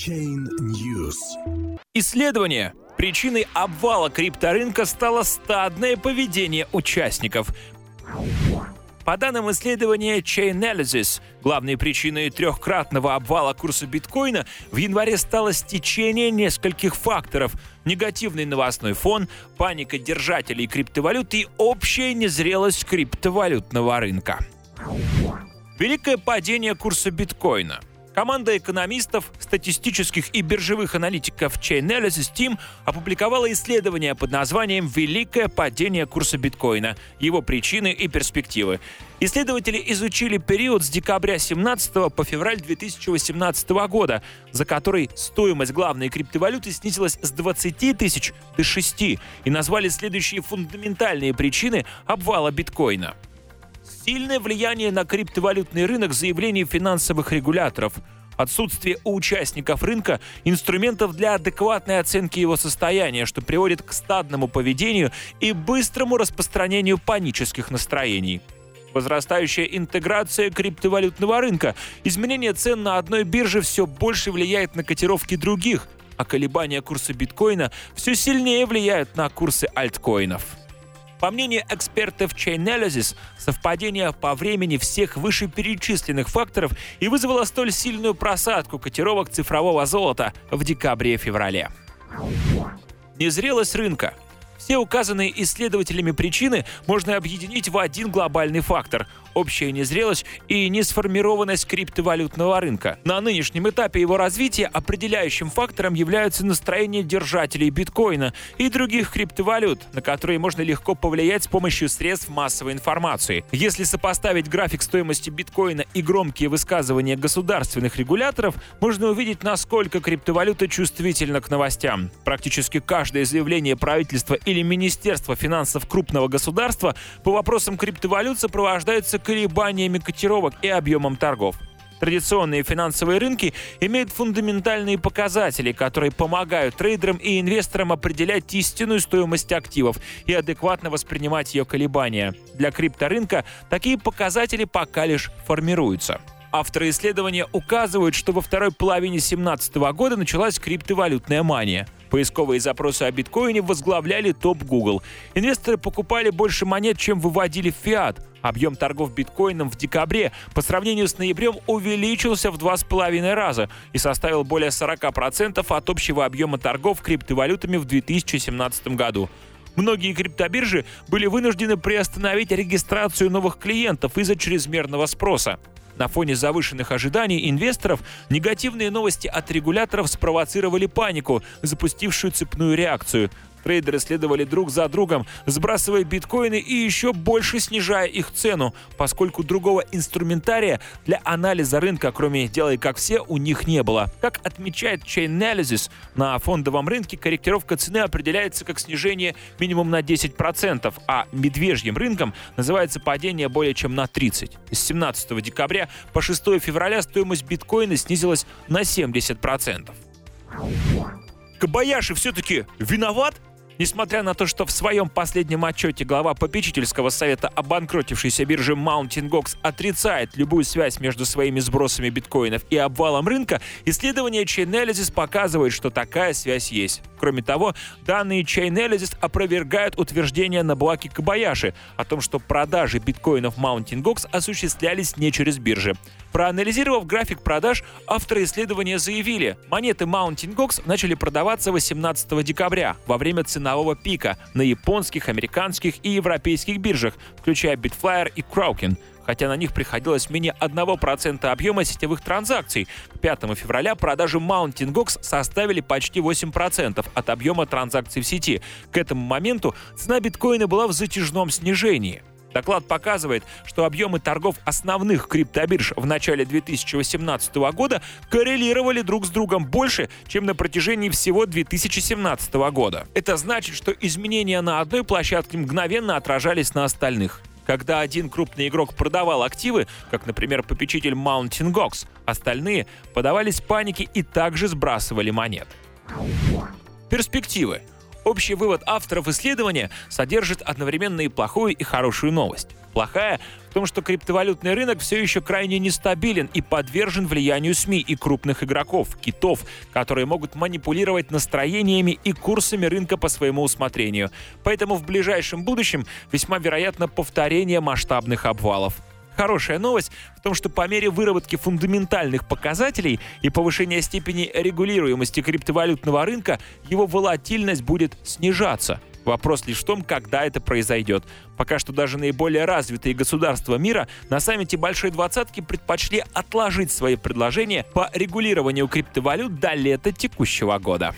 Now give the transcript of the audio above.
Chain News. Исследование. Причиной обвала крипторынка стало стадное поведение участников. По данным исследования Chainalysis, главной причиной трехкратного обвала курса биткоина в январе стало стечение нескольких факторов – негативный новостной фон, паника держателей криптовалют и общая незрелость криптовалютного рынка. Великое падение курса биткоина – Команда экономистов, статистических и биржевых аналитиков Chainalysis Team опубликовала исследование под названием «Великое падение курса биткоина. Его причины и перспективы». Исследователи изучили период с декабря 2017 по февраль 2018 года, за который стоимость главной криптовалюты снизилась с 20 тысяч до 6 и назвали следующие фундаментальные причины обвала биткоина – Сильное влияние на криптовалютный рынок заявлений финансовых регуляторов, отсутствие у участников рынка инструментов для адекватной оценки его состояния, что приводит к стадному поведению и быстрому распространению панических настроений. Возрастающая интеграция криптовалютного рынка, изменение цен на одной бирже все больше влияет на котировки других, а колебания курса биткоина все сильнее влияют на курсы альткоинов. По мнению экспертов Chainalysis, совпадение по времени всех вышеперечисленных факторов и вызвало столь сильную просадку котировок цифрового золота в декабре-феврале. Незрелость рынка – все указанные исследователями причины можно объединить в один глобальный фактор – общая незрелость и несформированность криптовалютного рынка. На нынешнем этапе его развития определяющим фактором являются настроения держателей биткоина и других криптовалют, на которые можно легко повлиять с помощью средств массовой информации. Если сопоставить график стоимости биткоина и громкие высказывания государственных регуляторов, можно увидеть, насколько криптовалюта чувствительна к новостям. Практически каждое заявление правительства или Министерства финансов крупного государства по вопросам криптовалют сопровождается колебаниями котировок и объемом торгов. Традиционные финансовые рынки имеют фундаментальные показатели, которые помогают трейдерам и инвесторам определять истинную стоимость активов и адекватно воспринимать ее колебания. Для крипторынка такие показатели пока лишь формируются. Авторы исследования указывают, что во второй половине 2017 года началась криптовалютная мания – Поисковые запросы о биткоине возглавляли топ Google. Инвесторы покупали больше монет, чем выводили в фиат. Объем торгов биткоином в декабре по сравнению с ноябрем увеличился в два с половиной раза и составил более 40% от общего объема торгов криптовалютами в 2017 году. Многие криптобиржи были вынуждены приостановить регистрацию новых клиентов из-за чрезмерного спроса. На фоне завышенных ожиданий инвесторов негативные новости от регуляторов спровоцировали панику, запустившую цепную реакцию. Трейдеры следовали друг за другом, сбрасывая биткоины и еще больше снижая их цену, поскольку другого инструментария для анализа рынка, кроме «делай как все», у них не было. Как отмечает Chainalysis, на фондовом рынке корректировка цены определяется как снижение минимум на 10%, а медвежьим рынком называется падение более чем на 30%. С 17 декабря по 6 февраля стоимость биткоина снизилась на 70%. Кабаяши все-таки виноват? Несмотря на то, что в своем последнем отчете глава попечительского совета обанкротившейся биржи Mountain Gox отрицает любую связь между своими сбросами биткоинов и обвалом рынка, исследование Chainalysis показывает, что такая связь есть. Кроме того, данные Chainalysis опровергают утверждение на блоке Кабаяши о том, что продажи биткоинов Mountain Gox осуществлялись не через биржи. Проанализировав график продаж, авторы исследования заявили, монеты Mountain Gox начали продаваться 18 декабря во время ценового пика на японских, американских и европейских биржах, включая Bitflyer и Kraken хотя на них приходилось менее 1% объема сетевых транзакций. К 5 февраля продажи Mountain Gox составили почти 8% от объема транзакций в сети. К этому моменту цена биткоина была в затяжном снижении. Доклад показывает, что объемы торгов основных криптобирж в начале 2018 года коррелировали друг с другом больше, чем на протяжении всего 2017 года. Это значит, что изменения на одной площадке мгновенно отражались на остальных. Когда один крупный игрок продавал активы, как, например, попечитель Mountain Gox, остальные подавались панике и также сбрасывали монет. Перспективы. Общий вывод авторов исследования содержит одновременно и плохую, и хорошую новость. Плохая в том, что криптовалютный рынок все еще крайне нестабилен и подвержен влиянию СМИ и крупных игроков, китов, которые могут манипулировать настроениями и курсами рынка по своему усмотрению. Поэтому в ближайшем будущем весьма вероятно повторение масштабных обвалов. Хорошая новость в том, что по мере выработки фундаментальных показателей и повышения степени регулируемости криптовалютного рынка, его волатильность будет снижаться. Вопрос лишь в том, когда это произойдет. Пока что даже наиболее развитые государства мира на саммите Большой Двадцатки предпочли отложить свои предложения по регулированию криптовалют до лета текущего года.